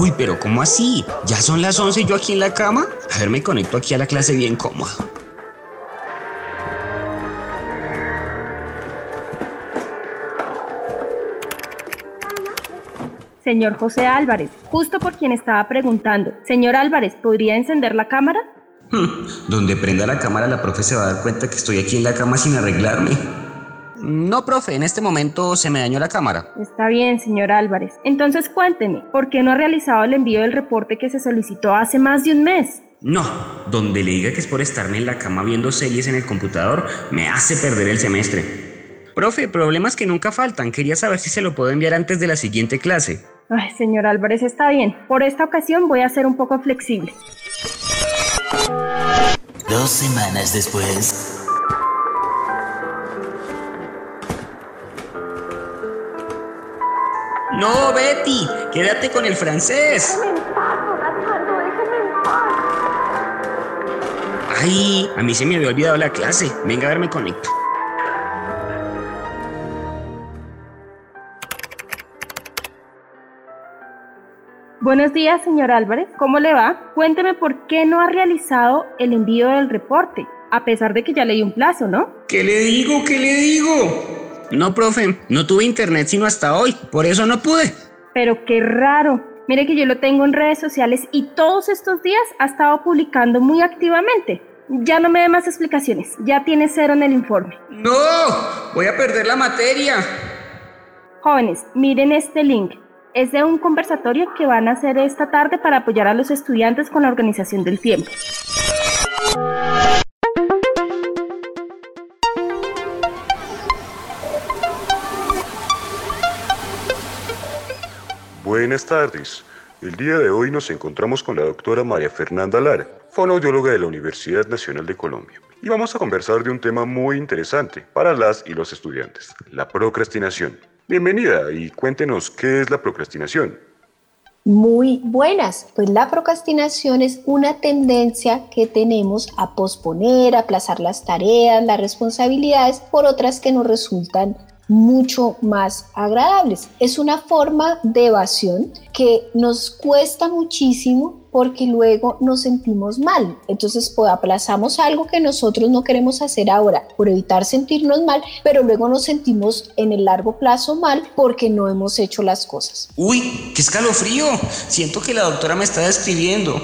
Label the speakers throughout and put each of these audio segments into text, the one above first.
Speaker 1: Uy, pero ¿cómo así? ¿Ya son las 11 y yo aquí en la cama? A ver, me conecto aquí a la clase bien cómodo.
Speaker 2: Señor José Álvarez, justo por quien estaba preguntando. Señor Álvarez, ¿podría encender la cámara?
Speaker 1: Hmm, donde prenda la cámara la profe se va a dar cuenta que estoy aquí en la cama sin arreglarme. No, profe, en este momento se me dañó la cámara.
Speaker 2: Está bien, señor Álvarez. Entonces cuénteme, ¿por qué no ha realizado el envío del reporte que se solicitó hace más de un mes?
Speaker 1: No, donde le diga que es por estarme en la cama viendo series en el computador, me hace perder el semestre. Profe, problemas que nunca faltan. Quería saber si se lo puedo enviar antes de la siguiente clase.
Speaker 2: Ay, señor Álvarez, está bien. Por esta ocasión voy a ser un poco flexible.
Speaker 3: Dos semanas después.
Speaker 1: No, Betty, quédate con el francés. Ay, a mí se me había olvidado la clase. Venga, a ver, me conecto.
Speaker 2: Buenos días, señor Álvarez. ¿Cómo le va? Cuénteme por qué no ha realizado el envío del reporte, a pesar de que ya le di un plazo, ¿no?
Speaker 1: ¿Qué le digo? ¿Qué le digo? No, profe, no tuve internet sino hasta hoy, por eso no pude.
Speaker 2: Pero qué raro. Mire que yo lo tengo en redes sociales y todos estos días ha estado publicando muy activamente. Ya no me dé más explicaciones, ya tiene cero en el informe.
Speaker 1: No, voy a perder la materia.
Speaker 2: Jóvenes, miren este link es de un conversatorio que van a hacer esta tarde para apoyar a los estudiantes con la organización del tiempo.
Speaker 4: Buenas tardes. El día de hoy nos encontramos con la doctora María Fernanda Lara, fonoaudióloga de la Universidad Nacional de Colombia. Y vamos a conversar de un tema muy interesante para las y los estudiantes, la procrastinación. Bienvenida y cuéntenos qué es la procrastinación.
Speaker 5: Muy buenas, pues la procrastinación es una tendencia que tenemos a posponer, aplazar las tareas, las responsabilidades por otras que nos resultan mucho más agradables. Es una forma de evasión que nos cuesta muchísimo porque luego nos sentimos mal. Entonces pues, aplazamos algo que nosotros no queremos hacer ahora por evitar sentirnos mal, pero luego nos sentimos en el largo plazo mal porque no hemos hecho las cosas.
Speaker 1: Uy, qué escalofrío. Siento que la doctora me está describiendo.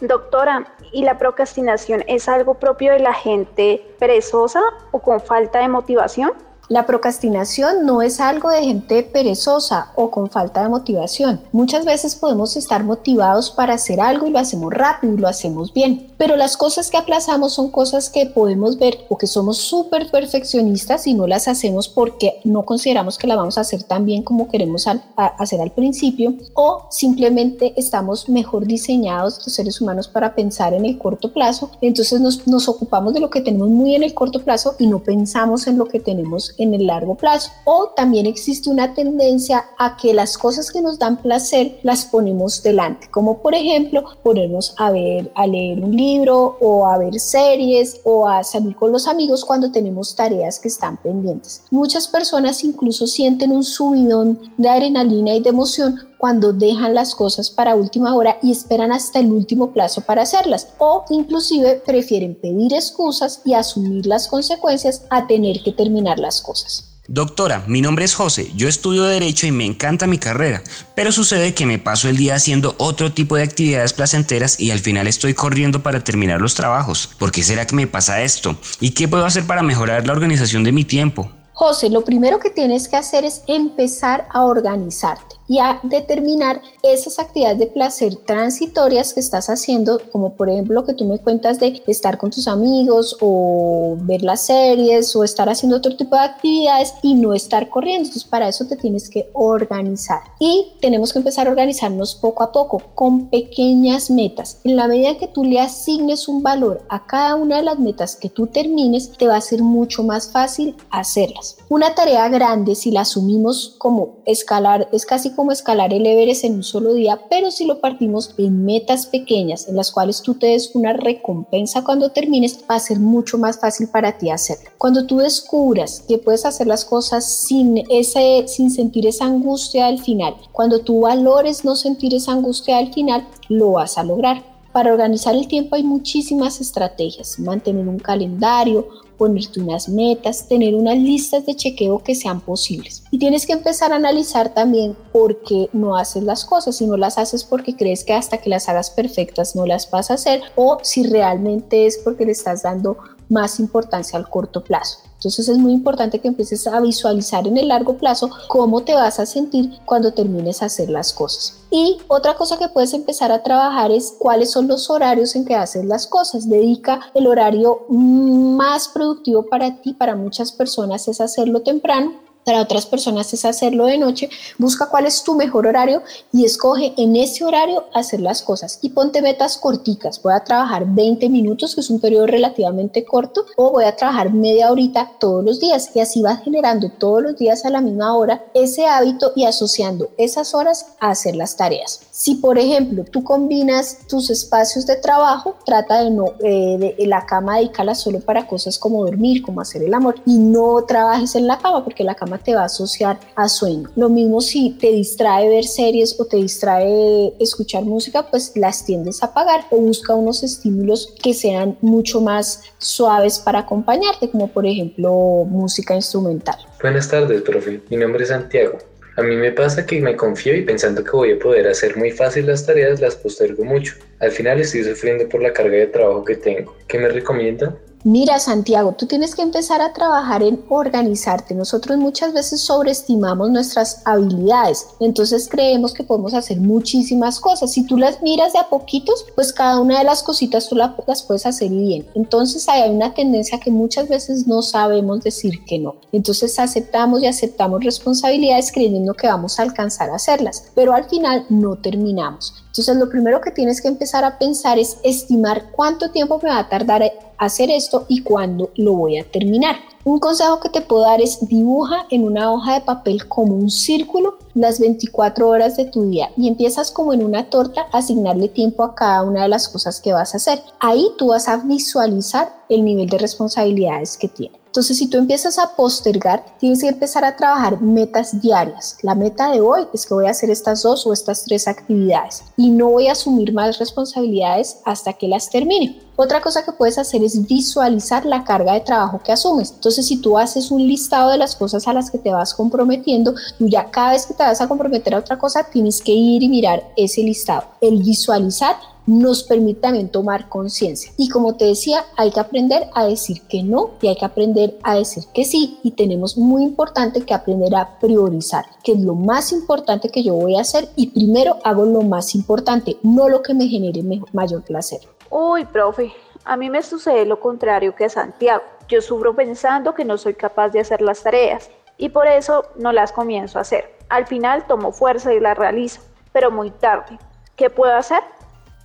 Speaker 6: Doctora, ¿y la procrastinación es algo propio de la gente perezosa o con falta de motivación?
Speaker 5: La procrastinación no es algo de gente perezosa o con falta de motivación. Muchas veces podemos estar motivados para hacer algo y lo hacemos rápido y lo hacemos bien, pero las cosas que aplazamos son cosas que podemos ver o que somos súper perfeccionistas y no las hacemos porque no consideramos que la vamos a hacer tan bien como queremos hacer al principio o simplemente estamos mejor diseñados los seres humanos para pensar en el corto plazo. Entonces nos, nos ocupamos de lo que tenemos muy en el corto plazo y no pensamos en lo que tenemos en el largo plazo. O también existe una tendencia a que las cosas que nos dan placer las ponemos delante, como por ejemplo ponernos a ver, a leer un libro o a ver series o a salir con los amigos cuando tenemos tareas que están pendientes. Muchas personas incluso sienten un subidón de adrenalina y de emoción cuando dejan las cosas para última hora y esperan hasta el último plazo para hacerlas o inclusive prefieren pedir excusas y asumir las consecuencias a tener que terminar las cosas.
Speaker 1: Doctora, mi nombre es José, yo estudio Derecho y me encanta mi carrera, pero sucede que me paso el día haciendo otro tipo de actividades placenteras y al final estoy corriendo para terminar los trabajos. ¿Por qué será que me pasa esto? ¿Y qué puedo hacer para mejorar la organización de mi tiempo?
Speaker 5: José, lo primero que tienes que hacer es empezar a organizarte y a determinar esas actividades de placer transitorias que estás haciendo, como por ejemplo lo que tú me cuentas de estar con tus amigos o ver las series o estar haciendo otro tipo de actividades y no estar corriendo. Entonces para eso te tienes que organizar y tenemos que empezar a organizarnos poco a poco con pequeñas metas. En la medida que tú le asignes un valor a cada una de las metas que tú termines, te va a ser mucho más fácil hacerlas. Una tarea grande, si la asumimos como escalar, es casi como escalar el Everest en un solo día, pero si lo partimos en metas pequeñas en las cuales tú te des una recompensa cuando termines, va a ser mucho más fácil para ti hacerlo. Cuando tú descubras que puedes hacer las cosas sin, ese, sin sentir esa angustia al final, cuando tú valores no sentir esa angustia al final, lo vas a lograr. Para organizar el tiempo hay muchísimas estrategias. Mantener un calendario, ponerte unas metas, tener unas listas de chequeo que sean posibles. Y tienes que empezar a analizar también por qué no haces las cosas, si no las haces porque crees que hasta que las hagas perfectas no las vas a hacer o si realmente es porque le estás dando más importancia al corto plazo. Entonces es muy importante que empieces a visualizar en el largo plazo cómo te vas a sentir cuando termines a hacer las cosas. Y otra cosa que puedes empezar a trabajar es cuáles son los horarios en que haces las cosas. Dedica el horario más productivo para ti, para muchas personas es hacerlo temprano para otras personas es hacerlo de noche. Busca cuál es tu mejor horario y escoge en ese horario hacer las cosas. Y ponte metas corticas. Voy a trabajar 20 minutos, que es un periodo relativamente corto, o voy a trabajar media horita todos los días. Y así vas generando todos los días a la misma hora ese hábito y asociando esas horas a hacer las tareas. Si, por ejemplo, tú combinas tus espacios de trabajo, trata de no, eh, de, la cama dedícala solo para cosas como dormir, como hacer el amor, y no trabajes en la cama, porque la cama te va a asociar a sueño. Lo mismo si te distrae ver series o te distrae escuchar música, pues las tiendes a apagar o busca unos estímulos que sean mucho más suaves para acompañarte, como por ejemplo música instrumental.
Speaker 7: Buenas tardes, profe. Mi nombre es Santiago. A mí me pasa que me confío y pensando que voy a poder hacer muy fácil las tareas, las postergo mucho. Al final estoy sufriendo por la carga de trabajo que tengo. ¿Qué me recomienda?
Speaker 5: Mira, Santiago, tú tienes que empezar a trabajar en organizarte. Nosotros muchas veces sobreestimamos nuestras habilidades, entonces creemos que podemos hacer muchísimas cosas. Si tú las miras de a poquitos, pues cada una de las cositas tú las puedes hacer bien. Entonces hay una tendencia que muchas veces no sabemos decir que no. Entonces aceptamos y aceptamos responsabilidades creyendo que vamos a alcanzar a hacerlas, pero al final no terminamos. Entonces lo primero que tienes que empezar a pensar es estimar cuánto tiempo me va a tardar hacer esto y cuándo lo voy a terminar. Un consejo que te puedo dar es dibuja en una hoja de papel como un círculo las 24 horas de tu día y empiezas como en una torta a asignarle tiempo a cada una de las cosas que vas a hacer. Ahí tú vas a visualizar el nivel de responsabilidades que tienes. Entonces, si tú empiezas a postergar, tienes que empezar a trabajar metas diarias. La meta de hoy es que voy a hacer estas dos o estas tres actividades y no voy a asumir más responsabilidades hasta que las termine. Otra cosa que puedes hacer es visualizar la carga de trabajo que asumes. Entonces, si tú haces un listado de las cosas a las que te vas comprometiendo, tú ya cada vez que te vas a comprometer a otra cosa, tienes que ir y mirar ese listado. El visualizar nos permite también tomar conciencia. Y como te decía, hay que aprender a decir que no y hay que aprender a decir que sí. Y tenemos muy importante que aprender a priorizar, que es lo más importante que yo voy a hacer y primero hago lo más importante, no lo que me genere mayor placer.
Speaker 6: Uy, profe, a mí me sucede lo contrario que a Santiago. Yo sufro pensando que no soy capaz de hacer las tareas y por eso no las comienzo a hacer. Al final tomo fuerza y las realizo, pero muy tarde. ¿Qué puedo hacer?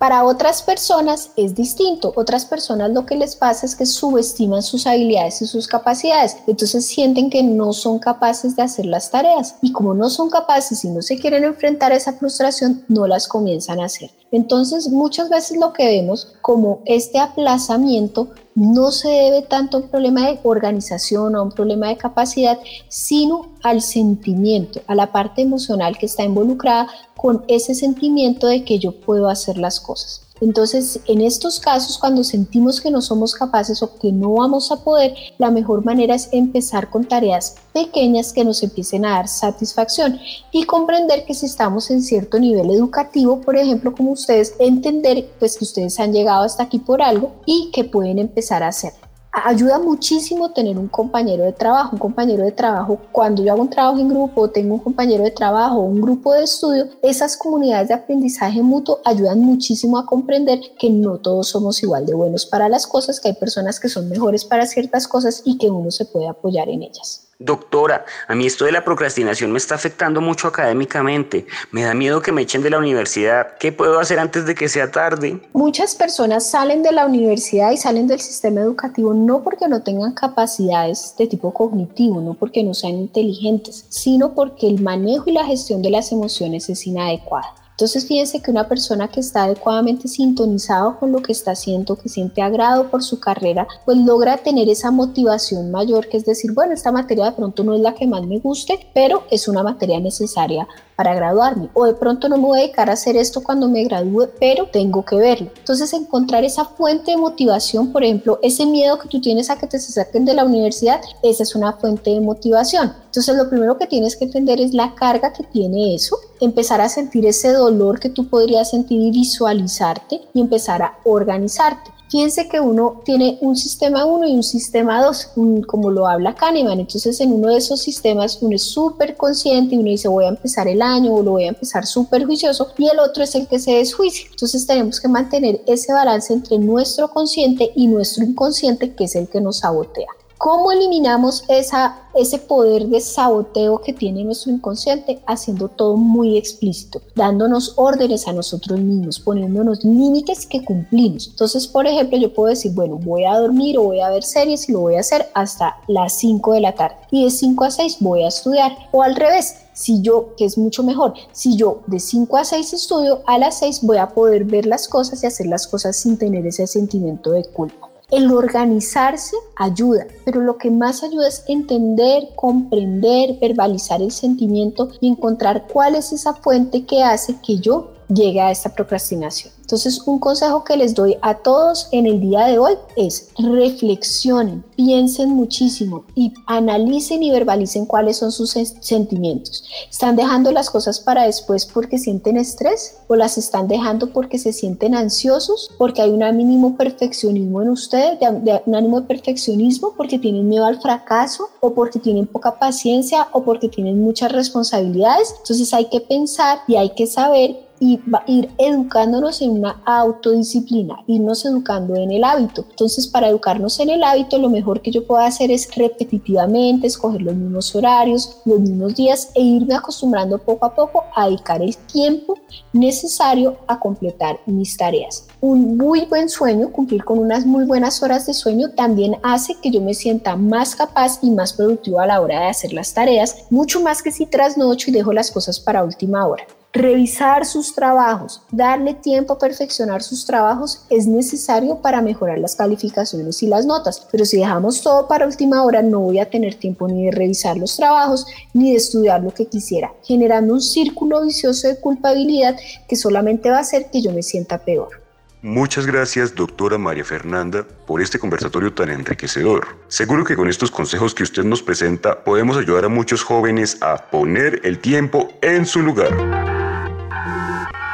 Speaker 5: Para otras personas es distinto. Otras personas lo que les pasa es que subestiman sus habilidades y sus capacidades. Entonces sienten que no son capaces de hacer las tareas. Y como no son capaces y no se quieren enfrentar a esa frustración, no las comienzan a hacer. Entonces muchas veces lo que vemos como este aplazamiento no se debe tanto a un problema de organización o a un problema de capacidad, sino al sentimiento, a la parte emocional que está involucrada con ese sentimiento de que yo puedo hacer las cosas. Entonces, en estos casos, cuando sentimos que no somos capaces o que no vamos a poder, la mejor manera es empezar con tareas pequeñas que nos empiecen a dar satisfacción y comprender que si estamos en cierto nivel educativo, por ejemplo, como ustedes, entender pues que ustedes han llegado hasta aquí por algo y que pueden empezar a hacerlo. Ayuda muchísimo tener un compañero de trabajo, un compañero de trabajo, cuando yo hago un trabajo en grupo, tengo un compañero de trabajo, un grupo de estudio, esas comunidades de aprendizaje mutuo ayudan muchísimo a comprender que no todos somos igual de buenos para las cosas, que hay personas que son mejores para ciertas cosas y que uno se puede apoyar en ellas.
Speaker 1: Doctora, a mí esto de la procrastinación me está afectando mucho académicamente. Me da miedo que me echen de la universidad. ¿Qué puedo hacer antes de que sea tarde?
Speaker 5: Muchas personas salen de la universidad y salen del sistema educativo no porque no tengan capacidades de tipo cognitivo, no porque no sean inteligentes, sino porque el manejo y la gestión de las emociones es inadecuada. Entonces fíjense que una persona que está adecuadamente sintonizado con lo que está haciendo, que siente agrado por su carrera, pues logra tener esa motivación mayor, que es decir, bueno, esta materia de pronto no es la que más me guste, pero es una materia necesaria para graduarme. O de pronto no me voy a dedicar a hacer esto cuando me gradúe, pero tengo que verlo. Entonces encontrar esa fuente de motivación, por ejemplo, ese miedo que tú tienes a que te saquen de la universidad, esa es una fuente de motivación. Entonces lo primero que tienes que entender es la carga que tiene eso, empezar a sentir ese dolor que tú podrías sentir y visualizarte y empezar a organizarte. Fíjense que uno tiene un sistema 1 y un sistema 2, como lo habla Kahneman. Entonces, en uno de esos sistemas uno es súper consciente y uno dice voy a empezar el año o lo voy a empezar súper juicioso y el otro es el que se desjuicia. Entonces, tenemos que mantener ese balance entre nuestro consciente y nuestro inconsciente, que es el que nos sabotea. ¿Cómo eliminamos ese poder de saboteo que tiene nuestro inconsciente? Haciendo todo muy explícito, dándonos órdenes a nosotros mismos, poniéndonos límites que cumplimos. Entonces, por ejemplo, yo puedo decir, bueno, voy a dormir o voy a ver series y lo voy a hacer hasta las 5 de la tarde. Y de 5 a 6 voy a estudiar. O al revés, si yo, que es mucho mejor, si yo de 5 a 6 estudio, a las 6 voy a poder ver las cosas y hacer las cosas sin tener ese sentimiento de culpa. El organizarse ayuda, pero lo que más ayuda es entender, comprender, verbalizar el sentimiento y encontrar cuál es esa fuente que hace que yo llegue a esta procrastinación. Entonces, un consejo que les doy a todos en el día de hoy es reflexionen, piensen muchísimo y analicen y verbalicen cuáles son sus sentimientos. ¿Están dejando las cosas para después porque sienten estrés o las están dejando porque se sienten ansiosos, porque hay un mínimo perfeccionismo en ustedes, un ánimo de perfeccionismo porque tienen miedo al fracaso o porque tienen poca paciencia o porque tienen muchas responsabilidades? Entonces hay que pensar y hay que saber y ir educándonos en una autodisciplina, irnos educando en el hábito. Entonces, para educarnos en el hábito, lo mejor que yo puedo hacer es repetitivamente escoger los mismos horarios, los mismos días e irme acostumbrando poco a poco a dedicar el tiempo necesario a completar mis tareas. Un muy buen sueño, cumplir con unas muy buenas horas de sueño, también hace que yo me sienta más capaz y más productivo a la hora de hacer las tareas, mucho más que si trasnocho y dejo las cosas para última hora revisar sus trabajos, darle tiempo a perfeccionar sus trabajos es necesario para mejorar las calificaciones y las notas. Pero si dejamos todo para última hora, no voy a tener tiempo ni de revisar los trabajos ni de estudiar lo que quisiera, generando un círculo vicioso de culpabilidad que solamente va a hacer que yo me sienta peor.
Speaker 4: Muchas gracias, doctora María Fernanda, por este conversatorio tan enriquecedor. Seguro que con estos consejos que usted nos presenta podemos ayudar a muchos jóvenes a poner el tiempo en su lugar.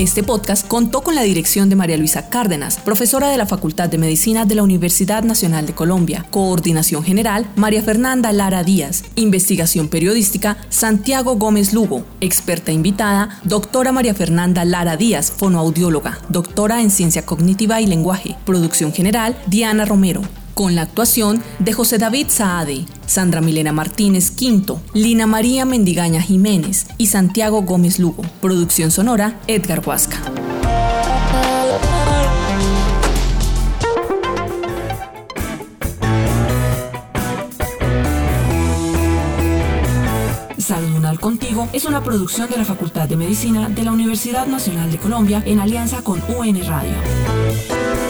Speaker 8: Este podcast contó con la dirección de María Luisa Cárdenas, profesora de la Facultad de Medicina de la Universidad Nacional de Colombia. Coordinación General, María Fernanda Lara Díaz. Investigación Periodística, Santiago Gómez Lugo. Experta invitada, doctora María Fernanda Lara Díaz, fonoaudióloga, doctora en Ciencia Cognitiva y Lenguaje. Producción General, Diana Romero con la actuación de José David Saade, Sandra Milena Martínez Quinto, Lina María Mendigaña Jiménez y Santiago Gómez Lugo. Producción sonora, Edgar Huasca. Salud Contigo es una producción de la Facultad de Medicina de la Universidad Nacional de Colombia en alianza con UN Radio.